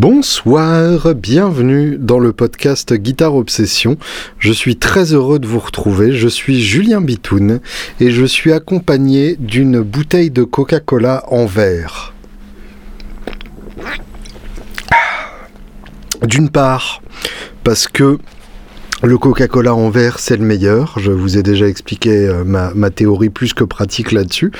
Bonsoir, bienvenue dans le podcast Guitare Obsession. Je suis très heureux de vous retrouver. Je suis Julien Bitoun et je suis accompagné d'une bouteille de Coca-Cola en verre. D'une part, parce que le Coca-Cola en verre, c'est le meilleur. Je vous ai déjà expliqué euh, ma, théorie plus que pratique là-dessus.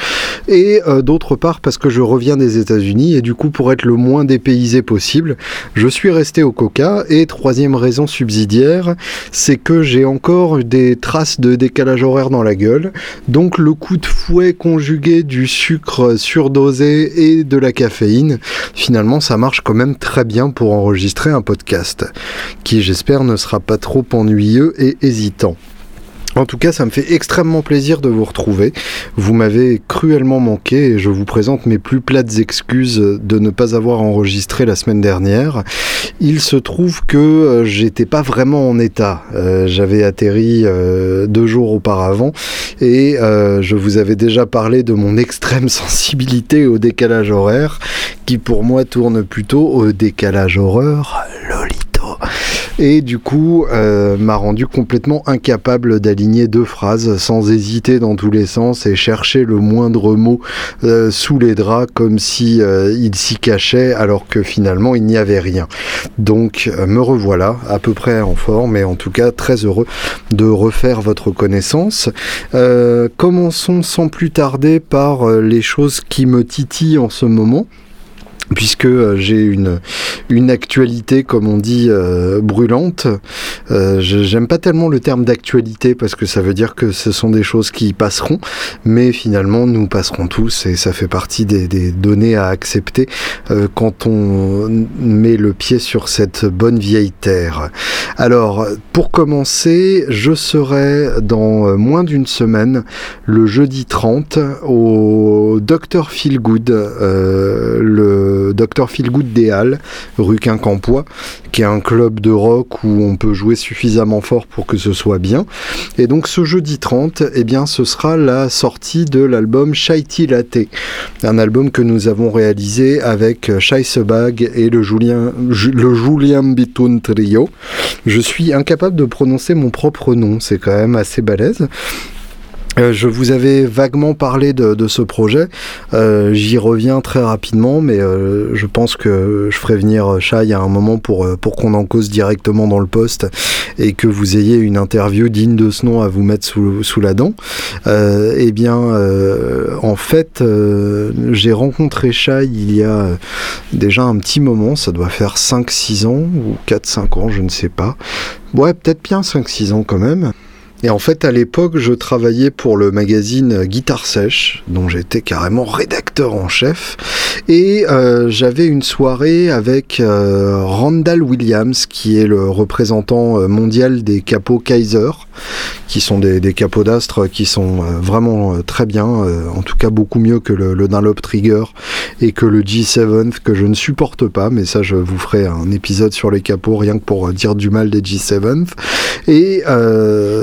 Et euh, d'autre part, parce que je reviens des États-Unis et du coup, pour être le moins dépaysé possible, je suis resté au Coca. Et troisième raison subsidiaire, c'est que j'ai encore des traces de décalage horaire dans la gueule. Donc le coup de fouet conjugué du sucre surdosé et de la caféine, finalement, ça marche quand même très bien pour enregistrer un podcast, qui j'espère ne sera pas trop ennuyeux ennuyeux et hésitant. En tout cas, ça me fait extrêmement plaisir de vous retrouver. Vous m'avez cruellement manqué et je vous présente mes plus plates excuses de ne pas avoir enregistré la semaine dernière. Il se trouve que euh, j'étais pas vraiment en état. Euh, j'avais atterri euh, deux jours auparavant et je vous avais déjà parlé de mon extrême sensibilité au décalage horaire qui pour moi tourne plutôt au décalage horreur Lolito et du coup euh, m'a rendu complètement incapable d'aligner deux phrases sans hésiter dans tous les sens et chercher le moindre mot euh, sous les draps comme si euh, il s'y cachait alors que finalement il n'y avait rien. Donc me revoilà à peu près en forme et en tout cas très heureux de refaire votre connaissance. commençons sans plus tarder par les choses qui me titillent en ce moment puisque euh, j'ai une, une actualité, comme on dit, euh, brûlante. Euh, J'aime pas tellement le terme d'actualité parce que ça veut dire que ce sont des choses qui passeront, mais finalement nous passerons tous et ça fait partie des, des données à accepter euh, quand on met le pied sur cette bonne vieille terre. Alors, pour commencer, je serai dans moins d'une semaine, le jeudi 30, au Dr Feelgood, le Dr Feelgood des Halles, rue Quincampoix, qui est un club de rock où on peut jouer suffisamment fort pour que ce soit bien. Et donc ce jeudi 30, eh bien, ce sera la sortie de l'album Shaiti Latte, un album que nous avons réalisé avec Scheissebag et le Julien, le Julien Bitoun Trio. Je suis incapable de prononcer mon propre nom, c'est quand même assez balèze. Euh, je vous avais vaguement parlé de, ce projet. Euh, j'y reviens très rapidement, mais euh, je pense que je ferai venir Chai à un moment pour, pour qu'on en cause directement dans le poste et que vous ayez une interview digne de ce nom à vous mettre sous, sous la dent. eh bien, en fait, j'ai rencontré Chai il y a déjà un petit moment, ça doit faire 5-6 ans ou 4-5 ans, je ne sais pas. Ouais, peut-être bien 5-6 ans quand même. Et en fait, à l'époque, je travaillais pour le magazine Guitare Sèche, dont j'étais carrément rédacteur en chef. Et euh, j'avais une soirée avec euh, Randall Williams, qui est le représentant euh, mondial des capots Kaiser, qui sont des, capots d'astre qui sont vraiment très bien, en tout cas beaucoup mieux que le, le, Dunlop Trigger et que le G7 que je ne supporte pas, mais ça je vous ferai un épisode sur les capots rien que pour dire du mal des G7. Et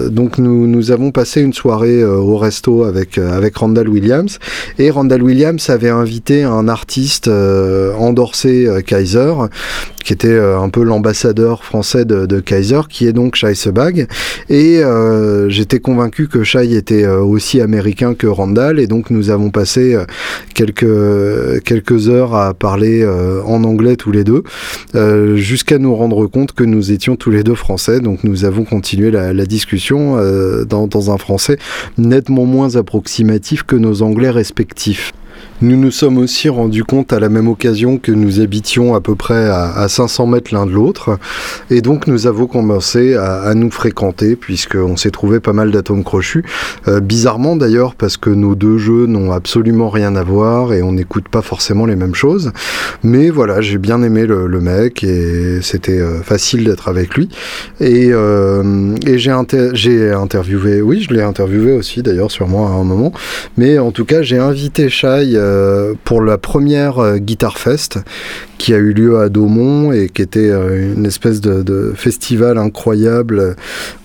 donc nous, avons passé une soirée euh, au resto avec, euh, avec Randall Williams. Et Randall Williams avait invité un artiste euh, endorsé Kaiser, qui était un peu l'ambassadeur français de, Kaiser, qui est donc Shai Sebag. Et j'étais convaincu que Shai était aussi américain que Randall. Et donc nous avons passé quelques, heures à parler en anglais tous les deux, jusqu'à nous rendre compte que nous étions tous les deux français. Donc nous avons continué la, discussion dans, dans un français nettement moins approximatif que nos anglais respectifs. Nous nous sommes aussi rendus compte à la même occasion que nous habitions à peu près à, 500 mètres l'un de l'autre. Et donc nous avons commencé à, nous fréquenter puisqu'on s'est trouvé pas mal d'atomes crochus. Euh, bizarrement d'ailleurs parce que nos deux jeux n'ont absolument rien à voir et on n'écoute pas forcément les mêmes choses. Mais voilà, j'ai bien aimé le, mec et c'était euh, facile d'être avec lui. Et, euh, j'ai interviewé, oui je l'ai interviewé aussi d'ailleurs moi à un moment. Mais en tout cas j'ai invité Shai pour la première euh, Guitar Fest qui a eu lieu à Daumont et qui était euh, une espèce de, festival incroyable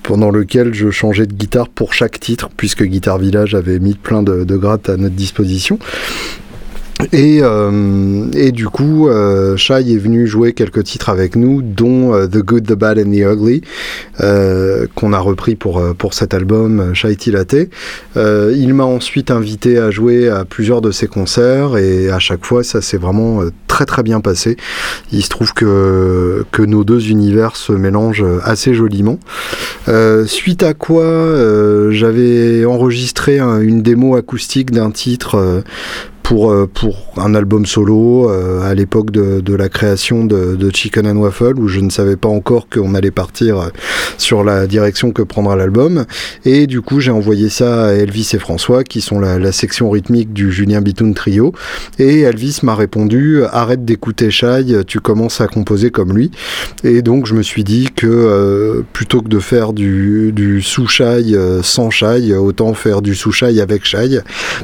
pendant lequel je changeais de guitare pour chaque titre puisque Guitar Village avait mis plein de, de grattes à notre disposition. Et, euh, et, du coup, euh, Shai est venu jouer quelques titres avec nous, dont euh, The Good, The Bad and The Ugly, euh, qu'on a repris pour, euh, pour cet album Shai Tilate. il m'a ensuite invité à jouer à plusieurs de ses concerts et à chaque fois, ça s'est vraiment très très bien passé. Il se trouve que, que nos deux univers se mélangent assez joliment. suite à quoi, j'avais enregistré une démo acoustique d'un titre pour, euh, pour un album solo euh, à l'époque de, la création de, Chicken and Waffle où je ne savais pas encore qu'on allait partir euh, sur la direction que prendra l'album. Et du coup j'ai envoyé ça à Elvis et François qui sont la, section rythmique du Julien Bitoun Trio. Et Elvis m'a répondu arrête d'écouter Shai tu commences à composer comme lui. Et donc je me suis dit que plutôt que de faire du, du sous Shai sans Shai autant faire du sous Shai avec Shai.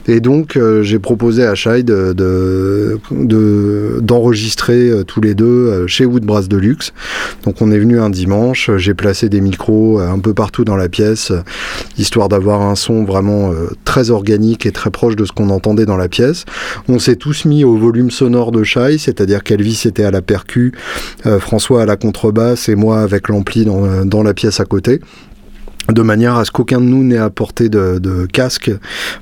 Et donc j'ai proposé à de, d'enregistrer euh, tous les deux euh, chez Woodbrass Deluxe. Donc on est venu un dimanche, j'ai placé des micros euh, un peu partout dans la pièce, histoire d'avoir un son vraiment très organique et très proche de ce qu'on entendait dans la pièce. On s'est tous mis au volume sonore de Shai, c'est-à-dire qu'Elvis était à la percu, François à la contrebasse et moi avec l'ampli dans, dans la pièce à côté de manière à ce qu'aucun de nous n'ait apporté de, casque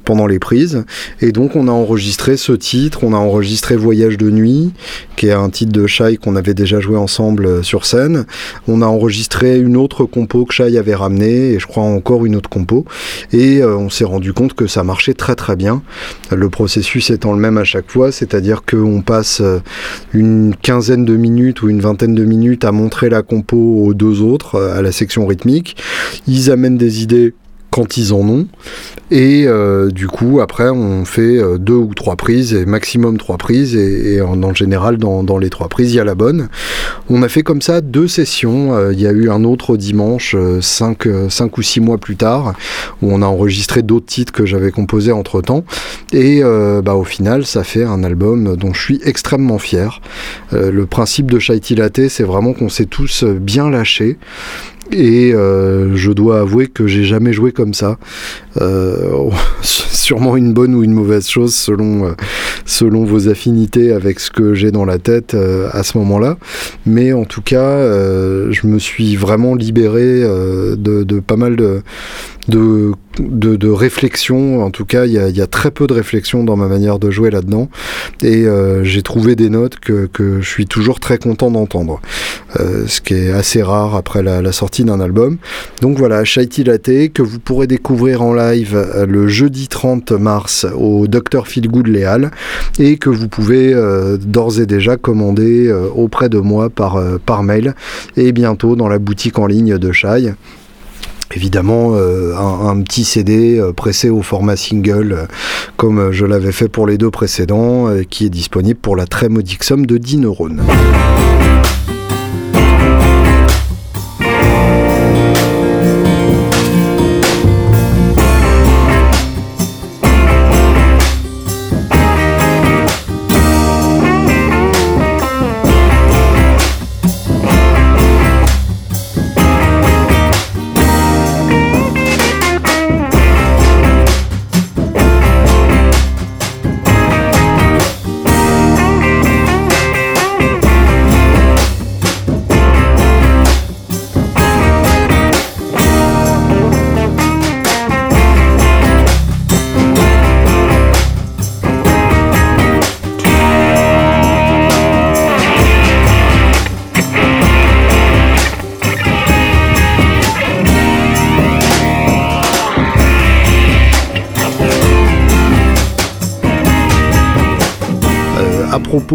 pendant les prises. Et donc on a enregistré ce titre, on a enregistré Voyage de nuit, qui est un titre de Shai qu'on avait déjà joué ensemble euh, sur scène. On a enregistré une autre compo que Shai avait ramené, et je crois encore une autre compo. Et euh, on s'est rendu compte que ça marchait très très bien. Le processus étant le même à chaque fois, c'est-à-dire qu'on passe euh, une quinzaine de minutes ou une vingtaine de minutes à montrer la compo aux deux autres, à la section rythmique. Amènent des idées quand ils en ont. Et euh, du coup, après, on fait euh, deux ou trois prises, et maximum trois prises, et, en, général, dans, les trois prises, il y a la bonne. On a fait comme ça deux sessions. Euh, il y a eu un autre dimanche, cinq, cinq ou six mois plus tard, où on a enregistré d'autres titres que j'avais composés entre temps. Et bah, au final, ça fait un album dont je suis extrêmement fier. le principe de Shaiti Latte, c'est vraiment qu'on s'est tous bien lâchés. Et euh, je dois avouer que j'ai jamais joué comme ça. Euh, sûrement une bonne ou une mauvaise chose selon, euh, selon vos affinités avec ce que j'ai dans la tête euh, à ce moment-là. Mais en tout cas, euh, je me suis vraiment libéré de, de, pas mal de, de, de, de réflexion. En tout cas, il y a, y a, très peu de réflexion dans ma manière de jouer là-dedans. Et j'ai trouvé des notes que, que, je suis toujours très content d'entendre. ce qui est assez rare après la, la sortie d'un album. Donc voilà, Shaiti Latte, que vous pourrez découvrir en live le jeudi 30 mars au Dr Feelgood Léal et que vous pouvez euh, d'ores et déjà commander euh, auprès de moi par, euh, par mail et bientôt dans la boutique en ligne de Chai évidemment un, petit CD pressé au format single comme je l'avais fait pour les deux précédents qui est disponible pour la très modique somme de 10 neurones.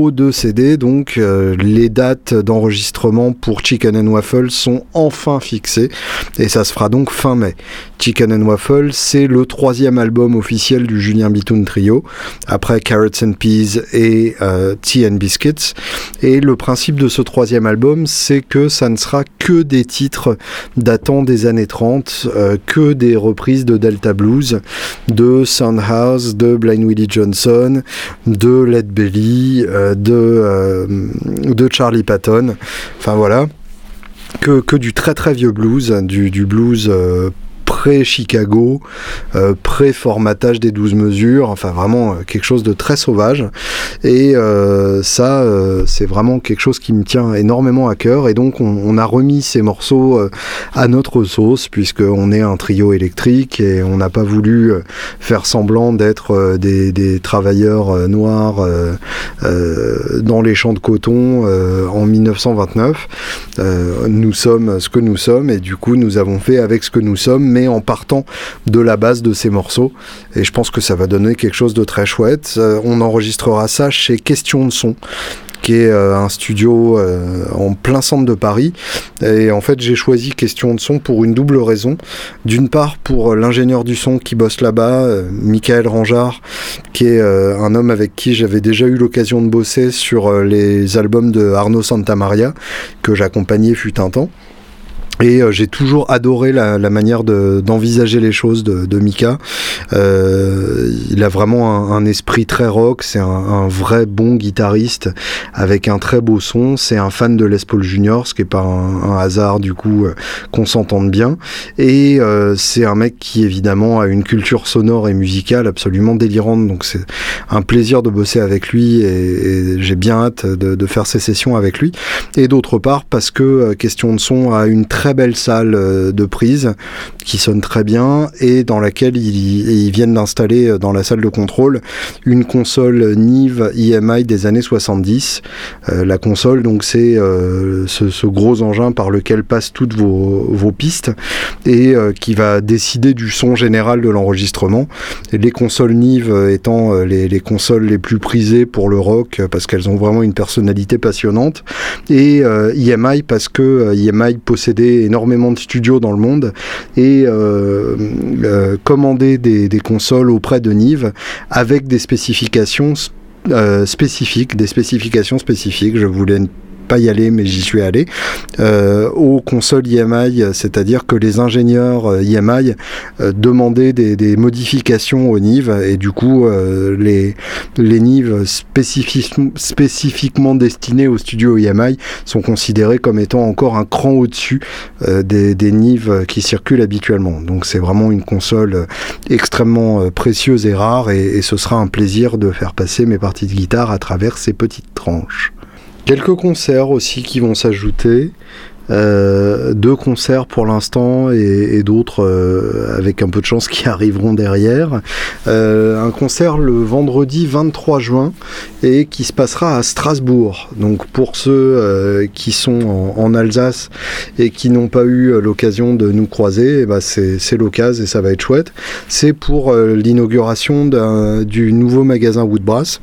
Propos de CD, donc euh, les dates d'enregistrement pour Chicken and Waffle sont enfin fixées et ça se fera donc fin mai. Chicken and Waffle, c'est le troisième album officiel du Julien Bitoun Trio, après Carrots and Peas et euh, Tea and Biscuits. Et le principe de ce troisième album, c'est que ça ne sera que des titres datant des années 30, euh, que des reprises de Delta Blues, de Soundhouse, de Blind Willie Johnson, de Led Belly, de, euh, de Charlie Patton. Enfin voilà. Que, du très très vieux blues, du, du blues pré-Chicago, pré-formatage des 12 mesures, enfin vraiment quelque chose de très sauvage. Et ça, c'est vraiment quelque chose qui me tient énormément à cœur. Et donc, on, a remis ces morceaux à notre sauce, puisqu'on est un trio électrique et on n'a pas voulu faire semblant d'être des, des, travailleurs noirs dans les champs de coton en 1929. nous sommes ce que nous sommes et du coup nous avons fait avec ce que nous sommes mais en partant de la base de ces morceaux et je pense que ça va donner quelque chose de très chouette. Euh, on enregistrera ça chez Question de son qui est euh, un studio euh, en plein centre de Paris. Et en fait, j'ai choisi Question de son pour une double raison. D'une part, pour l'ingénieur du son qui bosse là-bas, Michael Rangeard, qui est un homme avec qui j'avais déjà eu l'occasion de bosser sur les albums de Arnaud Santamaria, que j'accompagnais fut un temps. Et euh, j'ai toujours adoré la, manière d'envisager les choses de, Mika. Euh, il a vraiment un, esprit très rock, c'est un, vrai bon guitariste avec un très beau son. C'est un fan de Les Paul Junior, ce qui est pas un, hasard du coup euh, qu'on s'entende bien. Et c'est un mec qui évidemment a une culture sonore et musicale absolument délirante. Donc c'est un plaisir de bosser avec lui et, j'ai bien hâte de, de, faire ces sessions avec lui. Et d'autre part parce que Question de son a une très belle salle euh, de prise qui sonne très bien et dans laquelle ils, viennent d'installer euh, dans la salle de contrôle une console Nive EMI des années 70. Euh, la console, donc, c'est ce, gros engin par lequel passent toutes vos, pistes et qui va décider du son général de l'enregistrement. Les consoles Nive étant les, les, consoles les plus prisées pour le rock parce qu'elles ont vraiment une personnalité passionnante et EMI parce que EMI possédait énormément de studios dans le monde et euh, euh, commander des, consoles auprès de Nive avec des spécifications euh, spécifiques, des spécifications spécifiques. Je voulais pas y aller, mais j'y suis allé, euh, aux consoles EMI, c'est-à-dire que les ingénieurs EMI euh, demandaient des, modifications aux NIV, et du coup, euh, les, les NIV spécifiquement destinés au studio EMI sont considérés comme étant encore un cran au-dessus des, des NIV qui circulent habituellement. Donc c'est vraiment une console extrêmement précieuse et rare, et ce sera un plaisir de faire passer mes parties de guitare à travers ces petites tranches. Quelques concerts aussi qui vont s'ajouter. Euh, deux concerts pour l'instant et, d'autres euh, avec un peu de chance qui arriveront derrière. Euh, un concert le vendredi 23 juin et qui se passera à Strasbourg. Donc pour ceux qui sont en, Alsace et qui n'ont pas eu l'occasion de nous croiser, eh ben, c'est l'occasion et ça va être chouette. C'est pour l'inauguration du nouveau magasin Woodbrass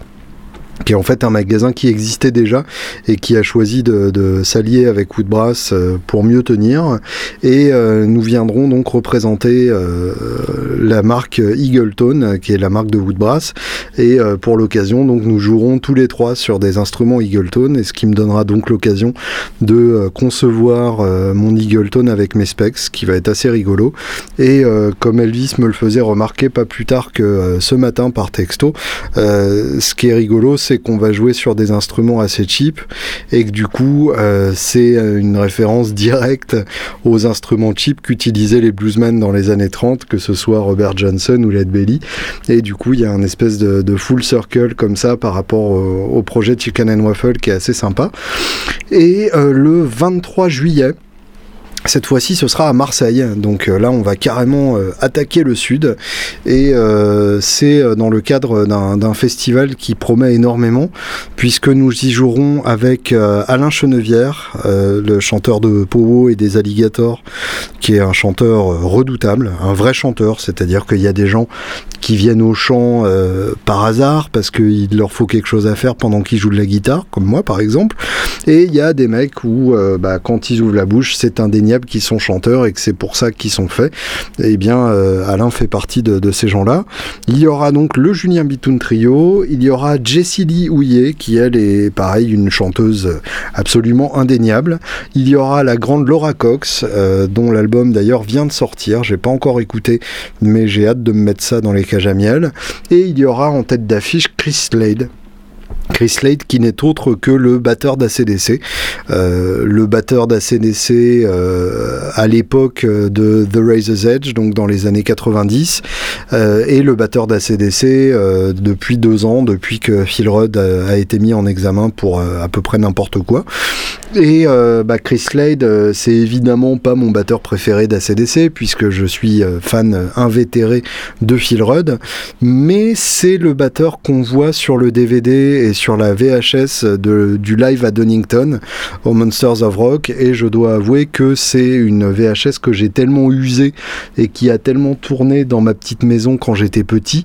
qui est en fait un magasin qui existait déjà et qui a choisi de, s'allier avec Woodbrass euh, pour mieux tenir. Et euh, nous viendrons donc représenter euh, la marque Eagleton, qui est la marque de Woodbrass. Et pour l'occasion, donc nous jouerons tous les trois sur des instruments Eagleton, et ce qui me donnera donc l'occasion de concevoir mon Eagleton avec mes specs, qui va être assez rigolo. Et comme Elvis me le faisait remarquer pas plus tard que ce matin par texto, ce qui est rigolo, c'est qu'on va jouer sur des instruments assez cheap et que du coup euh, c'est une référence directe aux instruments cheap qu'utilisaient les bluesmen dans les années 30, que ce soit Robert Johnson ou Led Belly. Et du coup il y a un espèce de, full circle comme ça par rapport au, projet Chicken and Waffle qui est assez sympa. Et euh, le 23 juillet, cette fois-ci, ce sera à Marseille. Donc euh, là, on va carrément euh, attaquer le sud. Et euh, c'est dans le cadre d'un festival qui promet énormément, puisque nous y jouerons avec Alain Chenevière, le chanteur de Powo et des Alligators, qui est un chanteur redoutable, un vrai chanteur. C'est-à-dire qu'il y a des gens qui viennent au chant par hasard, parce qu'il leur faut quelque chose à faire pendant qu'ils jouent de la guitare, comme moi par exemple. Et il y a des mecs où, bah, quand ils ouvrent la bouche, c'est indéniable qui sont chanteurs et que c'est pour ça qu'ils sont faits, eh bien euh, Alain fait partie de, ces gens-là. Il y aura donc le Julien Bitoun Trio, il y aura Jessie Lee Houillet qui elle est pareil une chanteuse absolument indéniable. Il y aura la grande Laura Cox euh, dont l'album d'ailleurs vient de sortir, j'ai pas encore écouté mais j'ai hâte de me mettre ça dans les cages à miel. Et il y aura en tête d'affiche Chris Slade Chris Slade qui n'est autre que le batteur d'ACDC. Euh, le batteur d'ACDC euh, à l'époque de The Razor's Edge, donc dans les années 90, euh, et le batteur d'ACDC euh, depuis deux ans, depuis que Phil Rudd a, été mis en examen pour euh, à peu près n'importe quoi. Et bah, Chris Slade, c'est évidemment pas mon batteur préféré d'ACDC, puisque je suis fan invétéré de Phil Rudd, mais c'est le batteur qu'on voit sur le DVD et sur la VHS de, du live à Donington au Monsters of Rock et je dois avouer que c'est une VHS que j'ai tellement usée et qui a tellement tourné dans ma petite maison quand j'étais petit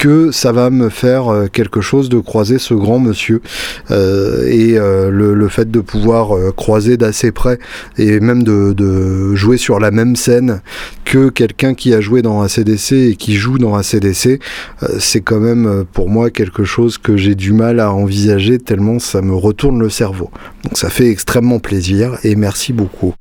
que ça va me faire euh, quelque chose de croiser ce grand monsieur euh, et euh, le, fait de pouvoir croiser d'assez près et même de, jouer sur la même scène que quelqu'un qui a joué dans ACDC et qui joue dans ACDC c'est quand même pour moi quelque chose que j'ai du mal à envisager tellement ça me retourne le cerveau. Donc ça fait extrêmement plaisir et merci beaucoup.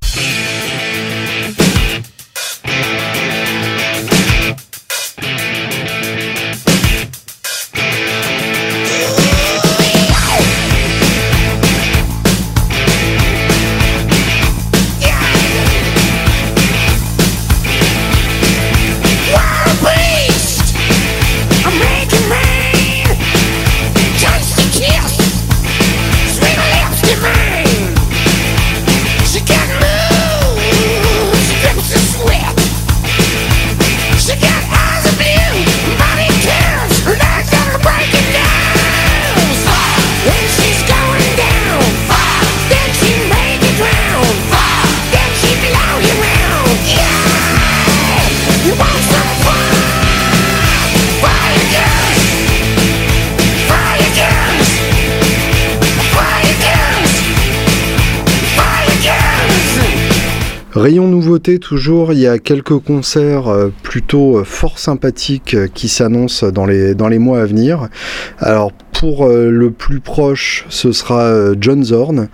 Rayon nouveauté toujours, il y a quelques concerts euh, plutôt euh, fort sympathiques euh, qui s'annoncent dans les, dans les mois à venir. Alors pour le plus proche, ce sera John Zorn.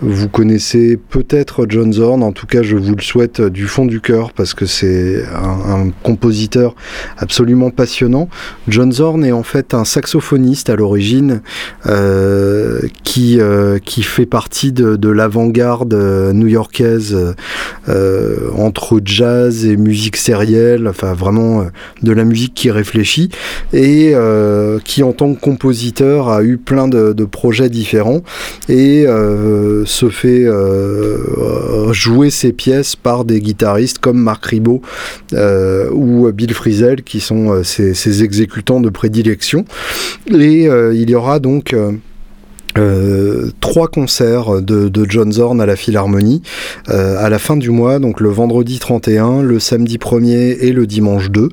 Vous connaissez peut-être John Zorn, en tout cas je vous le souhaite du fond du cœur parce que c'est un, compositeur absolument passionnant. John Zorn est en fait un saxophoniste à l'origine euh, qui, euh, qui fait partie de, l'avant-garde new-yorkaise euh, entre jazz et musique sérielle, enfin vraiment de la musique qui réfléchit et qui en tant que compositeur a eu plein de, de projets différents et se fait euh, jouer ses pièces par des guitaristes comme Marc Ribot euh, ou Bill Frisell qui sont euh, ses, exécutants de prédilection. Et il y aura donc euh, trois concerts de, John Zorn à la Philharmonie euh, à la fin du mois, donc le vendredi 31, le samedi 1er et le dimanche 2.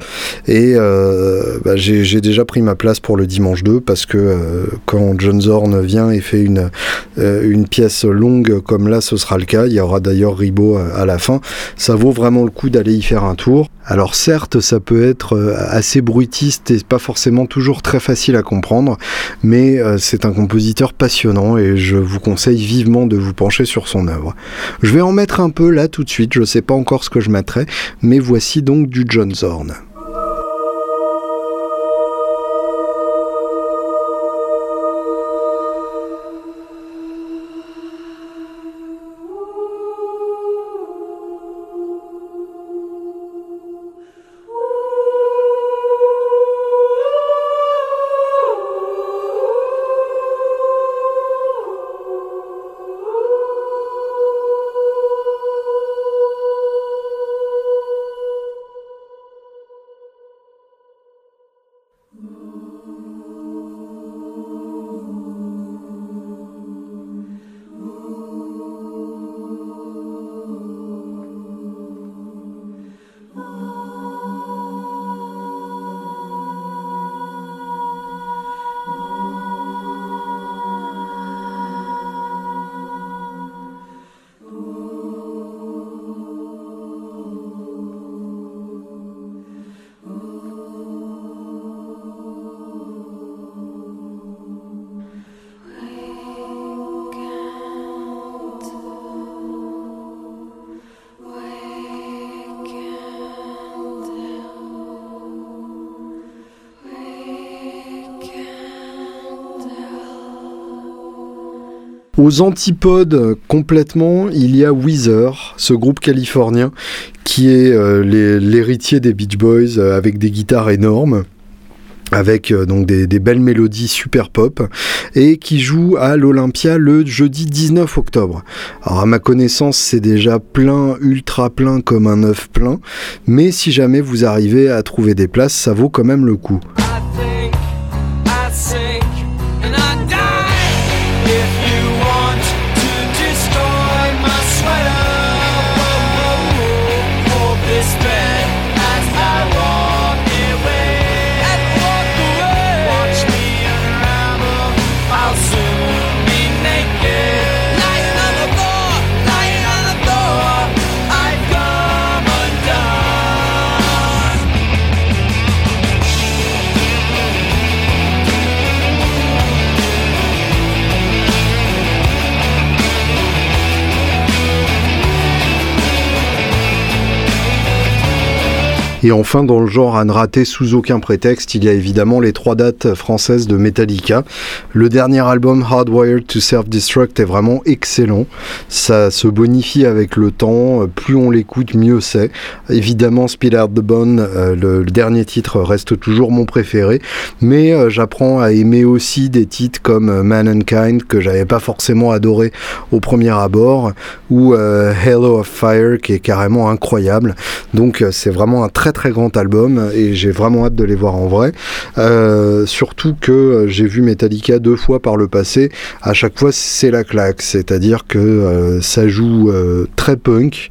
Et euh, bah, j'ai déjà pris ma place pour le dimanche 2 parce que quand John Zorn vient et fait une, une pièce longue comme là, ce sera le cas. Il y aura d'ailleurs Ribot à la fin. Ça vaut vraiment le coup d'aller y faire un tour. Alors certes, ça peut être assez bruitiste et pas forcément toujours très facile à comprendre, mais c'est un compositeur passionnant et je vous conseille vivement de vous pencher sur son œuvre. Je vais en mettre un peu là tout de suite, je ne sais pas encore ce que je mettrai, mais voici donc du John Zorn. Aux antipodes complètement, il y a Weezer, ce groupe californien qui est l'héritier des Beach Boys avec des guitares énormes avec euh, donc des, belles mélodies super pop et qui joue à l'Olympia le jeudi 19 octobre. Alors à ma connaissance c'est déjà plein, ultra plein comme un œuf plein, mais si jamais vous arrivez à trouver des places, ça vaut quand même le coup. Et enfin, dans le genre à ne rater sous aucun prétexte, il y a évidemment les trois dates françaises de Metallica. Le dernier album Hardwired to Self-Destruct est vraiment excellent. Ça se bonifie avec le temps. Plus on l'écoute, mieux c'est. Évidemment, Speed Out the Bone, euh, le, dernier titre, reste toujours mon préféré. Mais euh, j'apprends à aimer aussi des titres comme euh, Mankind que j'avais pas forcément adoré au premier abord ou Halo of Fire qui est carrément incroyable. Donc c'est vraiment un très très grand album et j'ai vraiment hâte de les voir en vrai. Euh, surtout que j'ai vu Metallica deux fois par le passé. À chaque fois, c'est la claque, c'est-à-dire que euh, ça joue euh, très punk,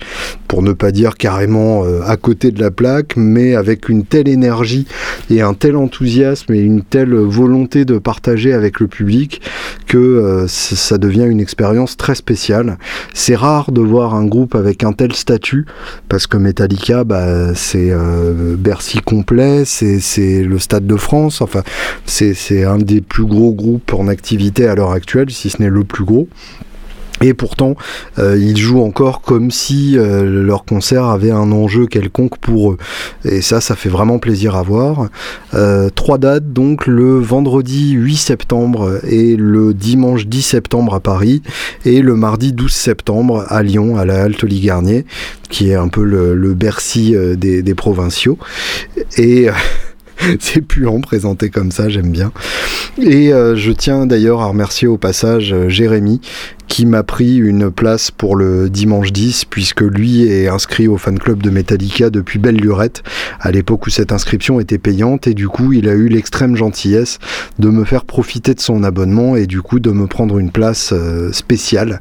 pour ne pas dire carrément à côté de la plaque, mais avec une telle énergie et un tel enthousiasme et une telle volonté de partager avec le public que ça devient une expérience très spéciale. C'est rare de voir un groupe avec un tel statut parce que Metallica, bah, c'est euh, Bercy complet, c'est le Stade de France, enfin c'est un des plus gros groupes en activité à l'heure actuelle, si ce n'est le plus gros. Et pourtant, euh, ils jouent encore comme si euh, leur concert avait un enjeu quelconque pour eux. Et ça, ça fait vraiment plaisir à voir. Euh, trois dates, donc le vendredi 8 septembre et le dimanche 10 septembre à Paris et le mardi 12 septembre à Lyon, à la Halte Garnier, qui est un peu le, Bercy des, des, provinciaux. Et... c'est puant présenté comme ça, j'aime bien. Et je tiens d'ailleurs à remercier au passage Jérémy qui m'a pris une place pour le dimanche 10, puisque lui est inscrit au fan club de Metallica depuis belle lurette, à l'époque où cette inscription était payante, et du coup il a eu l'extrême gentillesse de me faire profiter de son abonnement et du coup de me prendre une place euh, spéciale,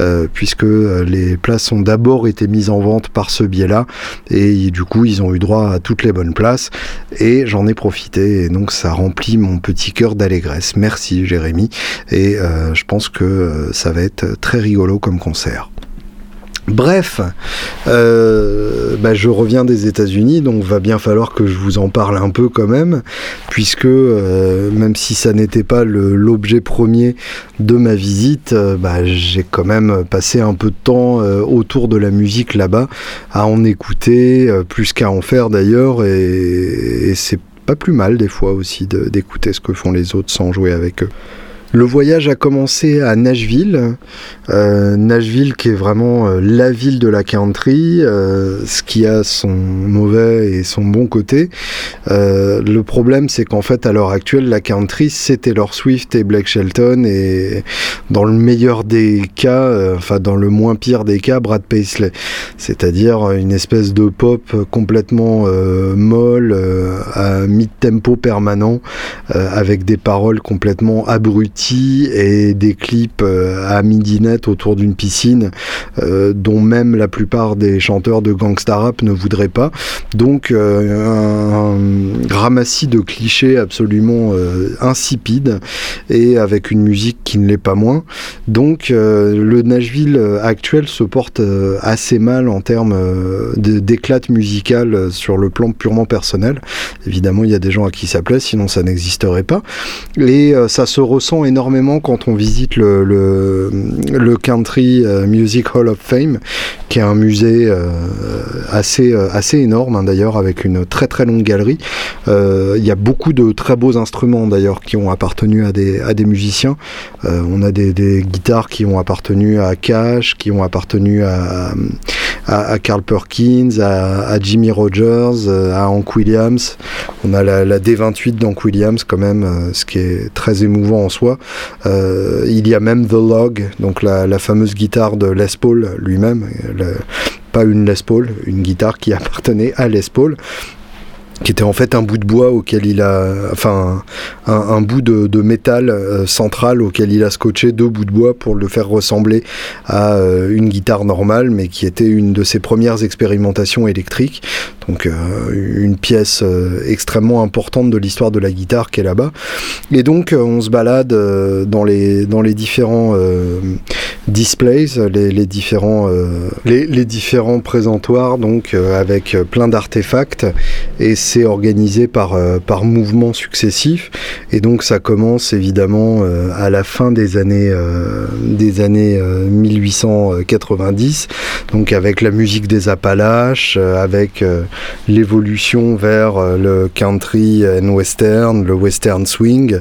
euh, puisque euh, les places ont d'abord été mises en vente par ce biais-là, et du coup ils ont eu droit à toutes les bonnes places, et j'en ai profité, et donc ça remplit mon petit cœur d'allégresse. Merci Jérémy, et je pense que ça va être très rigolo comme concert. Bref, euh, bah, je reviens des États-Unis, donc va bien falloir que je vous en parle un peu quand même, puisque euh, même si ça n'était pas l'objet premier de ma visite, euh, bah, j'ai quand même passé un peu de temps autour de la musique là-bas, à en écouter, plus qu'à en faire d'ailleurs, et c'est pas plus mal des fois aussi d'écouter ce que font les autres sans jouer avec eux. Le voyage a commencé à Nashville, euh, Nashville qui est vraiment euh, la ville de la country, euh, ce qui a son mauvais et son bon côté. le problème c'est qu'en fait à l'heure actuelle la country c'est Taylor Swift et Blake Shelton et dans le meilleur des cas, enfin dans le moins pire des cas Brad Paisley, c'est-à-dire une espèce de pop complètement molle à mid-tempo permanent avec des paroles complètement abruties et des clips euh, à midi-net autour d'une piscine euh, dont même la plupart des chanteurs de gangsta rap ne voudraient pas. Donc euh, un, ramassis de clichés absolument insipide et avec une musique qui ne l'est pas moins. Donc le Nashville actuel se porte assez mal en termes d'éclate musicale sur le plan purement personnel. Évidemment, il y a des gens à qui ça plaît, sinon ça n'existerait pas. Et ça se ressent énormément quand on visite le, le, Country Music Hall of Fame, qui est un musée assez, assez énorme hein, d'ailleurs, avec une très très longue galerie. Il y a beaucoup de très beaux instruments d'ailleurs qui ont appartenu à des, à des musiciens. on a des, guitares qui ont appartenu à Cash, qui ont appartenu à, à, Carl Perkins, à, Jimmy Rogers, euh, à Hank Williams. On a la, D28 d'Hank Williams quand même, euh, ce qui est très émouvant en soi. Euh, il y a même The Log, donc la, fameuse guitare de Les Paul lui-même. pas une Les Paul, une guitare qui appartenait à Les Paul qui était en fait un bout de bois auquel il a, enfin, un, bout de, métal euh, central auquel il a scotché deux bouts de bois pour le faire ressembler à euh, une guitare normale, mais qui était une de ses premières expérimentations électriques. Donc, euh, une pièce extrêmement importante de l'histoire de la guitare qui est là-bas. Et donc, on se balade dans les dans les différents displays, les, différents les, différents présentoirs, donc avec plein d'artefacts et c'est organisé par, euh, par mouvements successifs. Et donc ça commence évidemment euh, à la fin des années, euh, des années 1890, donc avec la musique des Appalaches, avec l'évolution vers le country and western, le western swing,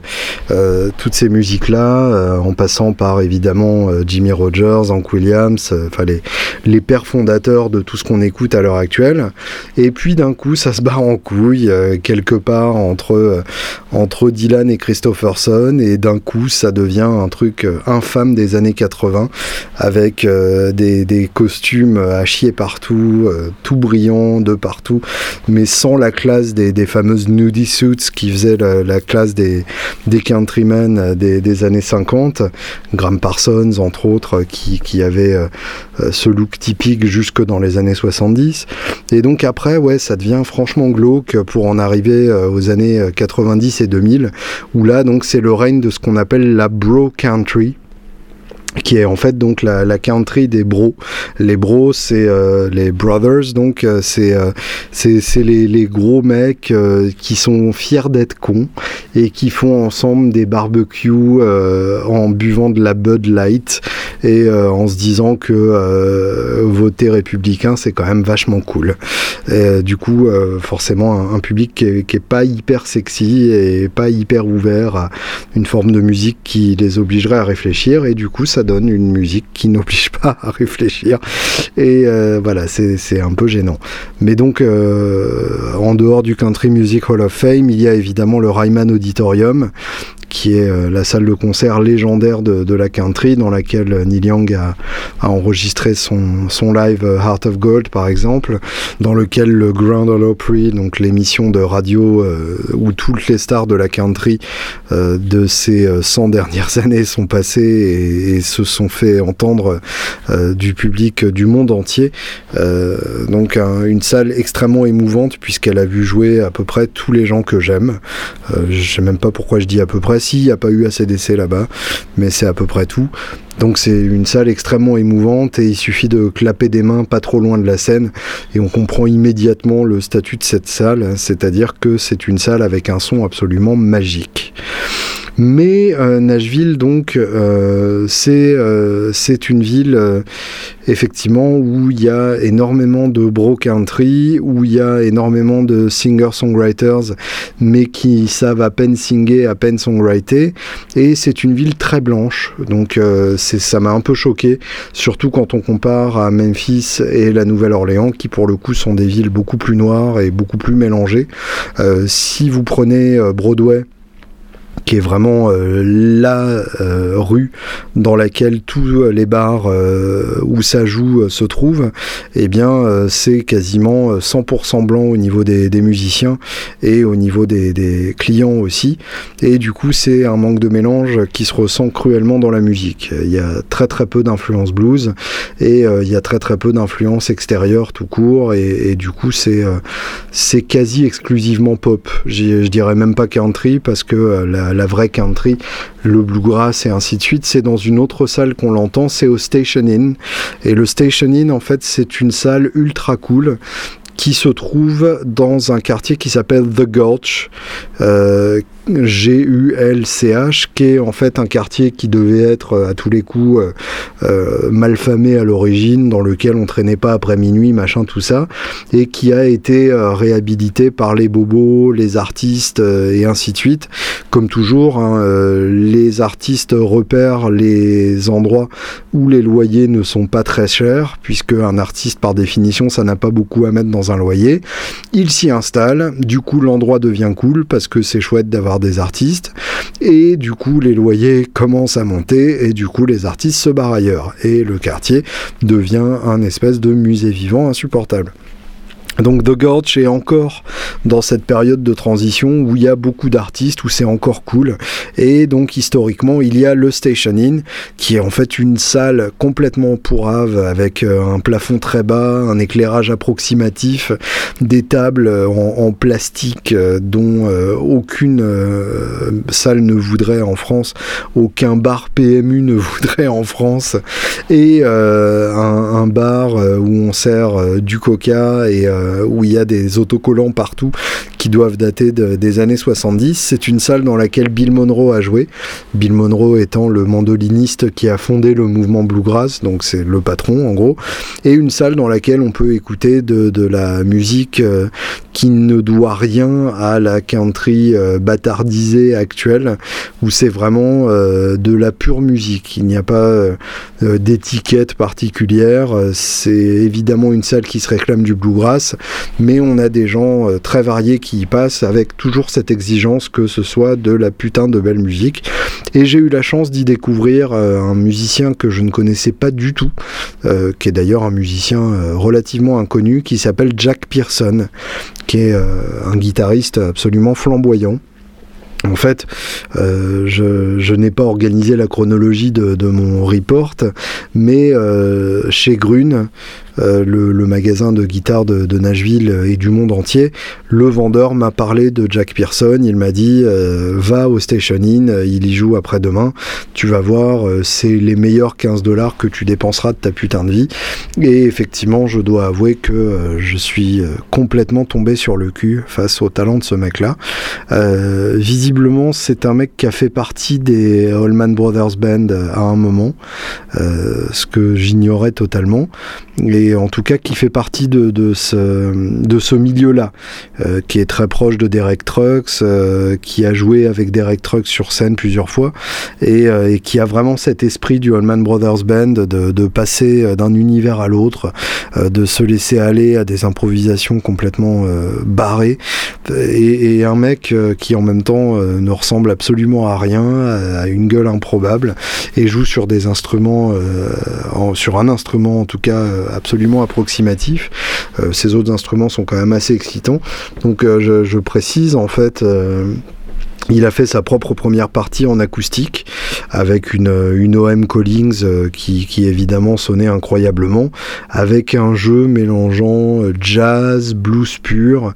toutes ces musiques-là, en passant par évidemment Jimmy Rogers, Hank Williams, enfin les, les pères fondateurs de tout ce qu'on écoute à l'heure actuelle. Et puis d'un coup, ça se barre en euh, quelque part entre, euh, entre Dylan et Christopherson. Et d'un coup ça devient un truc euh, infâme des années 80 avec des, costumes à chier partout, tout brillant de partout, mais sans la classe des, fameuses nudie suits qui faisaient la, classe des, countrymen des, années 50. Graham Parsons entre autres qui, avait ce look typique jusque dans les années 70. Et donc après, ouais, ça devient franchement glauque pour en arriver euh, aux années 90 euh, et 2000, où là, donc, c'est le règne de ce qu'on appelle la bro country qui est en fait donc la, country des bros. Les bros, c'est euh, les brothers, donc c'est c'est les, les, gros mecs qui sont fiers d'être cons et qui font ensemble des barbecues en buvant de la Bud Light et euh, en se disant que euh, voter républicain c'est quand même vachement cool. Euh, du coup, forcément, un, public qui est, pas hyper sexy et pas hyper ouvert à une forme de musique qui les obligerait à réfléchir et du coup, ça donne une musique qui n'oblige pas à réfléchir et voilà, c'est un peu gênant. Mais donc, en dehors du Country Music Hall of Fame, il y a évidemment le Ryman Auditorium qui est euh, la salle de concert légendaire de, la country dans laquelle Neil Young a, enregistré son, son, live euh, Heart of Gold par exemple, dans lequel le Grand Ole Opry, donc l'émission de radio euh, où toutes les stars de la country de ces 100 dernières années sont passées et, se sont fait entendre du public du monde entier. donc une salle extrêmement émouvante puisqu'elle a vu jouer à peu près tous les gens que j'aime. je sais même pas pourquoi je dis à peu près il n'y a pas eu ACDC là-bas, mais c'est à peu près tout. Donc c'est une salle extrêmement émouvante et il suffit de clapper des mains pas trop loin de la scène et on comprend immédiatement le statut de cette salle, c'est-à-dire que c'est une salle avec un son absolument magique. Mais euh, Nashville, donc, euh, euh, c'est une ville effectivement où il y a énormément de bro country, où il y a énormément de singer-songwriters, mais qui savent à peine singer, à peine songwriter. Et c'est une ville très blanche, donc ça m'a un peu choqué, surtout quand on compare à Memphis et la Nouvelle-Orléans, qui pour le coup sont des villes beaucoup plus noires et beaucoup plus mélangées. si vous prenez Broadway, qui est vraiment euh, la euh, rue dans laquelle tous les bars euh, où ça joue se trouvent, eh bien c'est quasiment 100% blanc au niveau des, musiciens et au niveau des, clients aussi. Et du coup c'est un manque de mélange qui se ressent cruellement dans la musique. Il y a très très peu d'influence blues et il y a très très peu d'influence extérieure tout court et, du coup c'est c'est quasi exclusivement pop. Je dirais même pas country parce que la la vraie country, le bluegrass et ainsi de suite. C'est dans une autre salle qu'on l'entend, c'est au Station Inn. Et le Station Inn, en fait, c'est une salle ultra cool qui se trouve dans un quartier qui s'appelle The Gulch. Euh, G-U-L-C-H, qui est en fait un quartier qui devait être à tous les coups malfamé à l'origine, dans lequel on traînait pas après minuit, machin, tout ça, et qui a été réhabilité par les bobos, les artistes et ainsi de suite. Comme toujours, hein, les artistes repèrent les endroits où les loyers ne sont pas très chers, puisque un artiste, par définition, ça n'a pas beaucoup à mettre dans un loyer. Il s'y installe, du coup l'endroit devient cool, parce que c'est chouette d'avoir des artistes, et du coup les loyers commencent à monter, et du coup les artistes se barrent ailleurs, et le quartier devient un espèce de musée vivant insupportable. Donc The Gorge est encore dans cette période de transition où il y a beaucoup d'artistes, où c'est encore cool. Et donc historiquement, il y a le Station Inn, qui est en fait une salle complètement pourrave, avec euh, un plafond très bas, un éclairage approximatif, des tables en, plastique euh, dont euh, aucune salle ne voudrait en France, aucun bar PMU ne voudrait en France, et un, un, bar où on sert du coca et euh, où il y a des autocollants partout qui doivent dater des années 70. C'est une salle dans laquelle Bill Monroe a joué. Bill Monroe étant le mandoliniste qui a fondé le mouvement bluegrass, donc c'est le patron en gros. Et une salle dans laquelle on peut écouter de, la musique euh, qui ne doit rien à la country euh, bâtardisée actuelle, où c'est vraiment de la pure musique. Il n'y a pas d'étiquette particulière. C'est évidemment une salle qui se réclame du bluegrass, mais on a des gens euh, très variés qui y passent avec toujours cette exigence que ce soit de la putain de belle musique. Et j'ai eu la chance d'y découvrir euh, un musicien que je ne connaissais pas du tout, euh, qui est d'ailleurs un musicien relativement inconnu, qui s'appelle Jack Pearson, qui est un guitariste absolument flamboyant. En fait, je, n'ai pas organisé la chronologie de, mon report, mais chez Grune, euh, le, magasin de guitare de, Nashville et du monde entier, le vendeur m'a parlé de Jack Pearson. Il m'a dit euh, va au Station Inn, il y joue après-demain. Tu vas voir, euh, c'est les meilleurs 15 dollars que tu dépenseras de ta putain de vie. Et effectivement, je dois avouer que je suis complètement tombé sur le cul face au talent de ce mec-là. visiblement, c'est un mec qui a fait partie des Allman Brothers Band à un moment, ce que j'ignorais totalement. En tout cas qui fait partie de, ce, milieu-là, euh, qui est très proche de Derek Trucks, euh, qui a joué avec Derek Trucks sur scène plusieurs fois, et, euh, qui a vraiment cet esprit du Allman Brothers Band de, passer d'un univers à l'autre, de se laisser aller à des improvisations complètement barrées, et, un mec qui en même temps ne ressemble absolument à rien, a une gueule improbable, et joue sur des instruments, sur un instrument en tout cas absolument approximatif. Euh, ces autres instruments sont quand même assez excitants. Donc euh, je, précise en fait euh, il a fait sa propre première partie en acoustique avec une, une OM Collings euh, qui, qui, évidemment sonnait incroyablement, avec un jeu mélangeant euh, jazz, blues pur,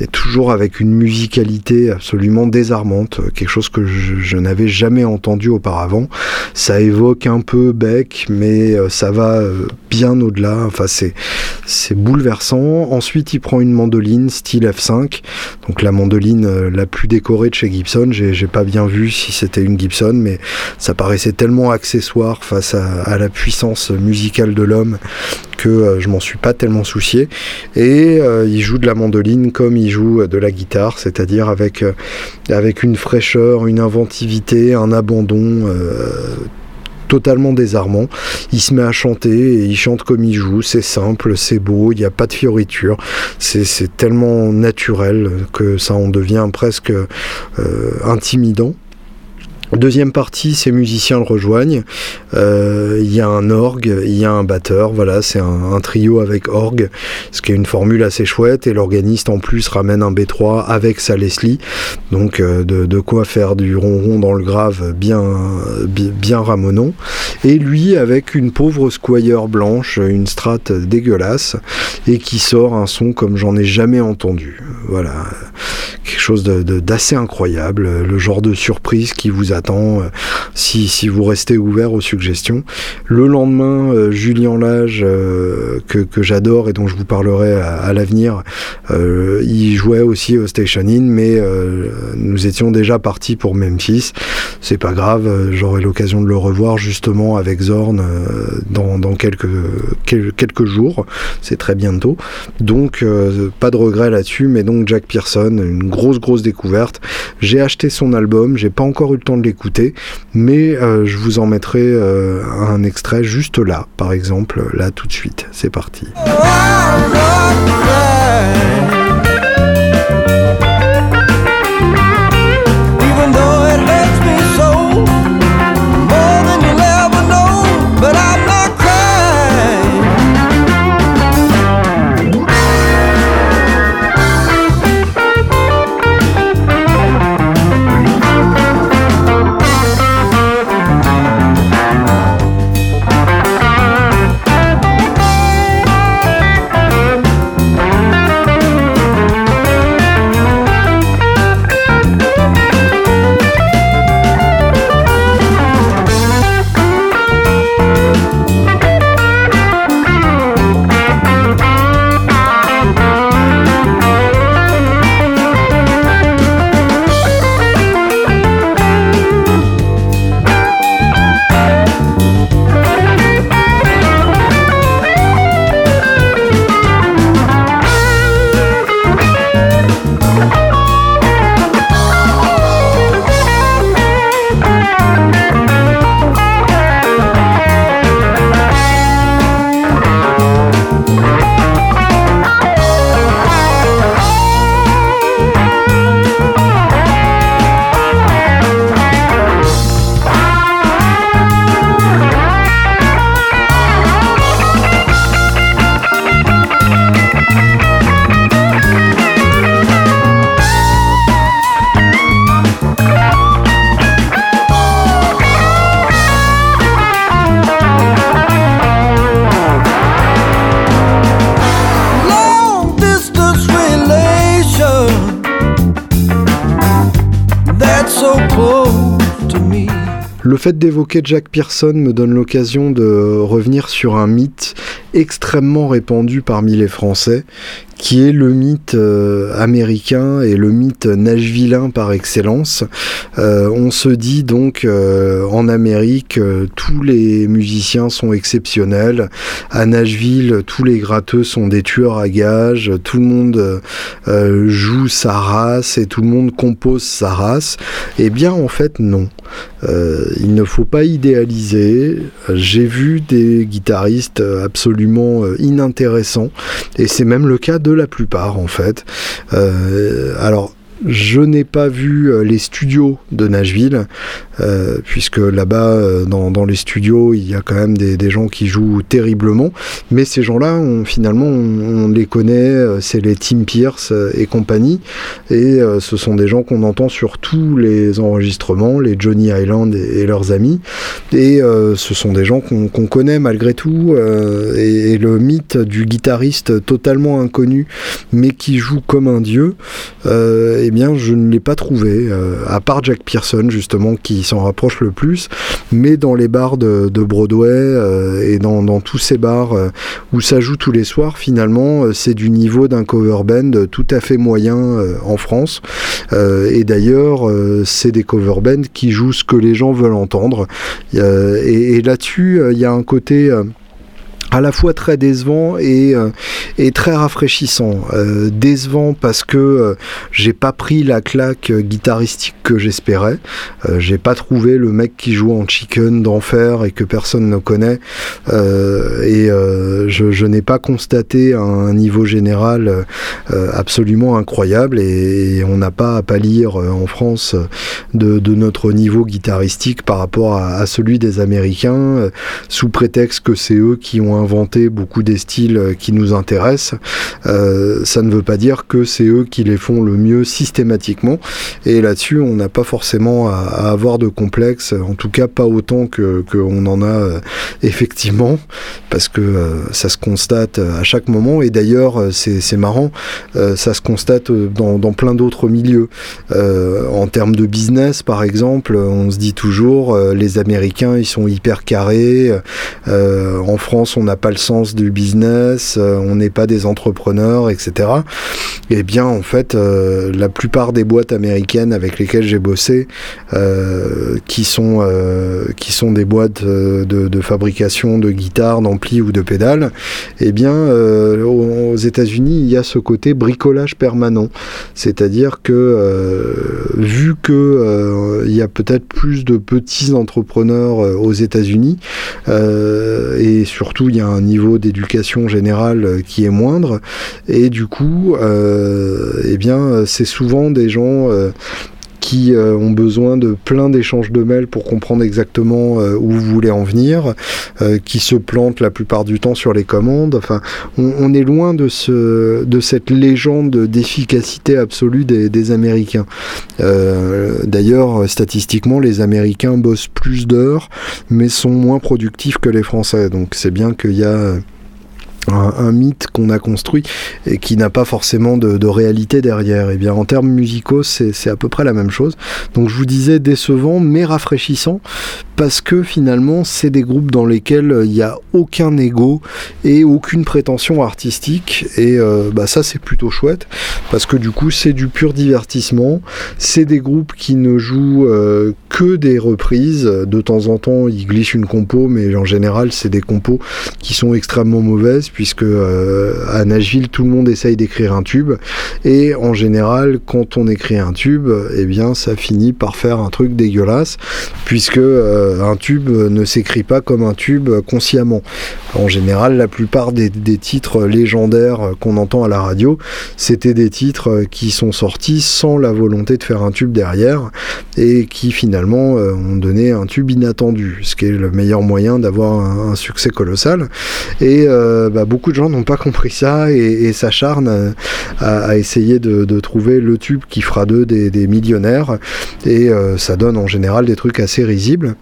et toujours avec une musicalité absolument désarmante, quelque chose que je, n'avais jamais entendu auparavant. Ça évoque un peu Beck, mais euh, ça va bien au-delà, enfin c'est, c'est bouleversant. Ensuite il prend une mandoline style F5, donc la mandoline la plus décorée de chez Gibson j'ai pas bien vu si c'était une Gibson, mais ça paraissait tellement accessoire face à, la puissance musicale de l'homme que euh, je m'en suis pas tellement soucié. Et euh, il joue de la mandoline comme il joue de la guitare, c'est-à-dire avec, euh, avec une fraîcheur, une inventivité, un abandon totalement désarmant. Il se met à chanter et il chante comme il joue. C'est simple, c'est beau, il n'y a pas de fioriture. C'est tellement naturel que ça en devient presque euh, intimidant. Deuxième partie, ces musiciens le rejoignent. Euh, il y a un orgue, il y a un batteur. Voilà, c'est un, trio avec orgue, ce qui est une formule assez chouette. Et l'organiste en plus ramène un B3 avec sa Leslie. Donc euh, de, quoi faire du ronron dans le grave bien, bien ramonant. Et lui avec une pauvre squire blanche, une strate dégueulasse, et qui sort un son comme j'en ai jamais entendu. Voilà, quelque chose d'assez incroyable. Le genre de surprise qui vous attend si, si vous restez ouvert aux suggestions. Le lendemain, Julien Lage, que, que j'adore et dont je vous parlerai à, l'avenir, il jouait aussi au Station Inn, mais nous étions déjà partis pour Memphis. C'est pas grave, j'aurai l'occasion de le revoir justement avec Zorn dans, dans quelques, quelques jours. C'est très bientôt. Donc, pas de regret là-dessus, mais donc Jack Pearson, une grosse, grosse découverte. J'ai acheté son album, j'ai pas encore eu le temps de l'écouter, mais euh, je vous en mettrai euh, un extrait juste là, par exemple, là tout de suite. C'est parti. Fait d'évoquer Jack Pearson me donne l'occasion de revenir sur un mythe extrêmement répandu parmi les Français, qui est le mythe euh, américain et le mythe nashvillein par excellence. Euh, on se dit donc euh, en Amérique, tous les musiciens sont exceptionnels. À Nashville, tous les gratteux sont des tueurs à gages. Tout le monde joue sa race et tout le monde compose sa race. Eh bien, en fait, non. il ne faut pas idéaliser. J'ai vu des guitaristes absolument inintéressants et c'est même le cas de la plupart en fait. Euh, alors je n'ai pas vu euh, les studios de Nashville, euh, puisque là-bas, euh, dans, les studios, il y a quand même des, gens qui jouent terriblement. Mais ces gens-là, finalement, on, les connaît, c'est les Tim Pierce et compagnie. Et ce sont des gens qu'on entend sur tous les enregistrements, les Johnny Island et, leurs amis. Et ce sont des gens qu'on connaît malgré tout. Et, le mythe du guitariste totalement inconnu, mais qui joue comme un dieu, bien, je ne l'ai pas trouvé, euh, à part Jack Pearson, justement, qui s'en rapproche le plus. Mais dans les bars de, Broadway euh, et dans, tous ces bars euh, où ça joue tous les soirs, finalement, c'est du niveau d'un cover band tout à fait moyen en France. et d'ailleurs, c'est des cover bands qui jouent ce que les gens veulent entendre. et, et là-dessus, il y a un côté à la fois très décevant et, euh, très rafraîchissant. Euh, décevant parce que euh, j'ai pas pris la claque guitaristique que j'espérais. j'ai pas trouvé le mec qui joue en chicken d'enfer et que personne ne connaît. et je, n'ai pas constaté un niveau général absolument incroyable et, on n'a pas à pâlir en France de, notre niveau guitaristique par rapport à, à celui des Américains sous prétexte que c'est eux qui ont inventé beaucoup des styles qui nous intéressent. ça ne veut pas dire que c'est eux qui les font le mieux systématiquement. Et là-dessus, on n'a pas forcément à, avoir de complexe, en tout cas pas autant que qu'on en a effectivement, parce que ça se constate à chaque moment. Et d'ailleurs, c'est marrant, ça se constate dans, dans plein d'autres milieux. en termes de business, par exemple, on se dit toujours, les Américains, ils sont hyper carrés. Euh, en France, on pas le sens du business, euh, on n'est pas des entrepreneurs, etc. Eh bien, en fait, euh, la plupart des boîtes américaines avec lesquelles j'ai bossé, qui sont qui sont des boîtes de, fabrication de guitares, d'amplis ou de pédales, eh bien, aux États-Unis, il y a ce côté bricolage permanent, c'est-à-dire que vu que il y a peut-être plus de petits entrepreneurs aux États-Unis, euh, et surtout il y a un niveau d'éducation générale euh, qui est moindre, et du coup, euh, eh bien, c'est souvent des gens qui euh, ont besoin de plein d'échanges de mails pour comprendre exactement euh, où vous voulez en venir, euh, qui se plantent la plupart du temps sur les commandes. Enfin, on, est loin de, ce, de cette légende d'efficacité absolue des, des Américains. D'ailleurs, statistiquement, les Américains bossent plus d'heures, mais sont moins productifs que les Français. Donc c'est bien qu'il y a un, mythe qu'on a construit et qui n'a pas forcément de, réalité derrière. Et eh bien en termes musicaux, c'est à peu près la même chose. Donc je vous disais décevant mais rafraîchissant parce que finalement c'est des groupes dans lesquels il n'y a aucun ego et aucune prétention artistique et euh, bah ça c'est plutôt chouette parce que du coup c'est du pur divertissement. C'est des groupes qui ne jouent euh, que des reprises. De temps en temps ils glissent une compo mais en général c'est des compos qui sont extrêmement mauvaises puisque euh, à Nashville tout le monde essaye d'écrire un tube et en général quand on écrit un tube eh bien ça finit par faire un truc dégueulasse puisque euh, un tube ne s'écrit pas comme un tube consciemment. En général la plupart des, titres légendaires qu'on entend à la radio c'était des titres qui sont sortis sans la volonté de faire un tube derrière et qui finalement euh, ont donné un tube inattendu ce qui est le meilleur moyen d'avoir un, succès colossal bah, beaucoup de gens n'ont pas compris ça et, s'acharnent à, essayer de, trouver le tube qui fera d'eux des, millionnaires. Et euh, ça donne en général des trucs assez risibles.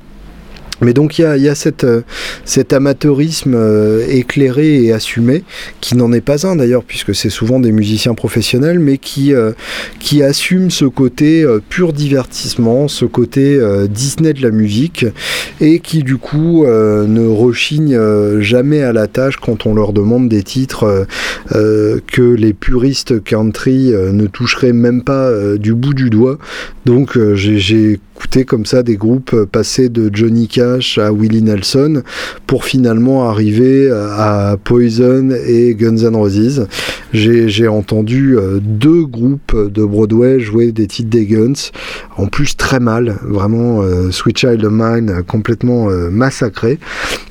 Mais donc il y a, cette, euh, cet amateurisme euh, éclairé et assumé, qui n'en est pas un d'ailleurs, puisque c'est souvent des musiciens professionnels, mais qui, euh, qui assume ce côté pur divertissement, ce côté Disney de la musique, et qui du coup ne rechigne jamais à la tâche quand on leur demande des titres que les puristes country ne toucheraient même pas du bout du doigt. Donc j'ai comme ça des groupes passés de Johnny Cash à Willie Nelson pour finalement arriver à Poison et Guns N' Roses. J'ai entendu euh, deux groupes de Broadway jouer des titres des Guns, en plus très mal, vraiment euh, Sweet Child of Mine complètement euh, massacré.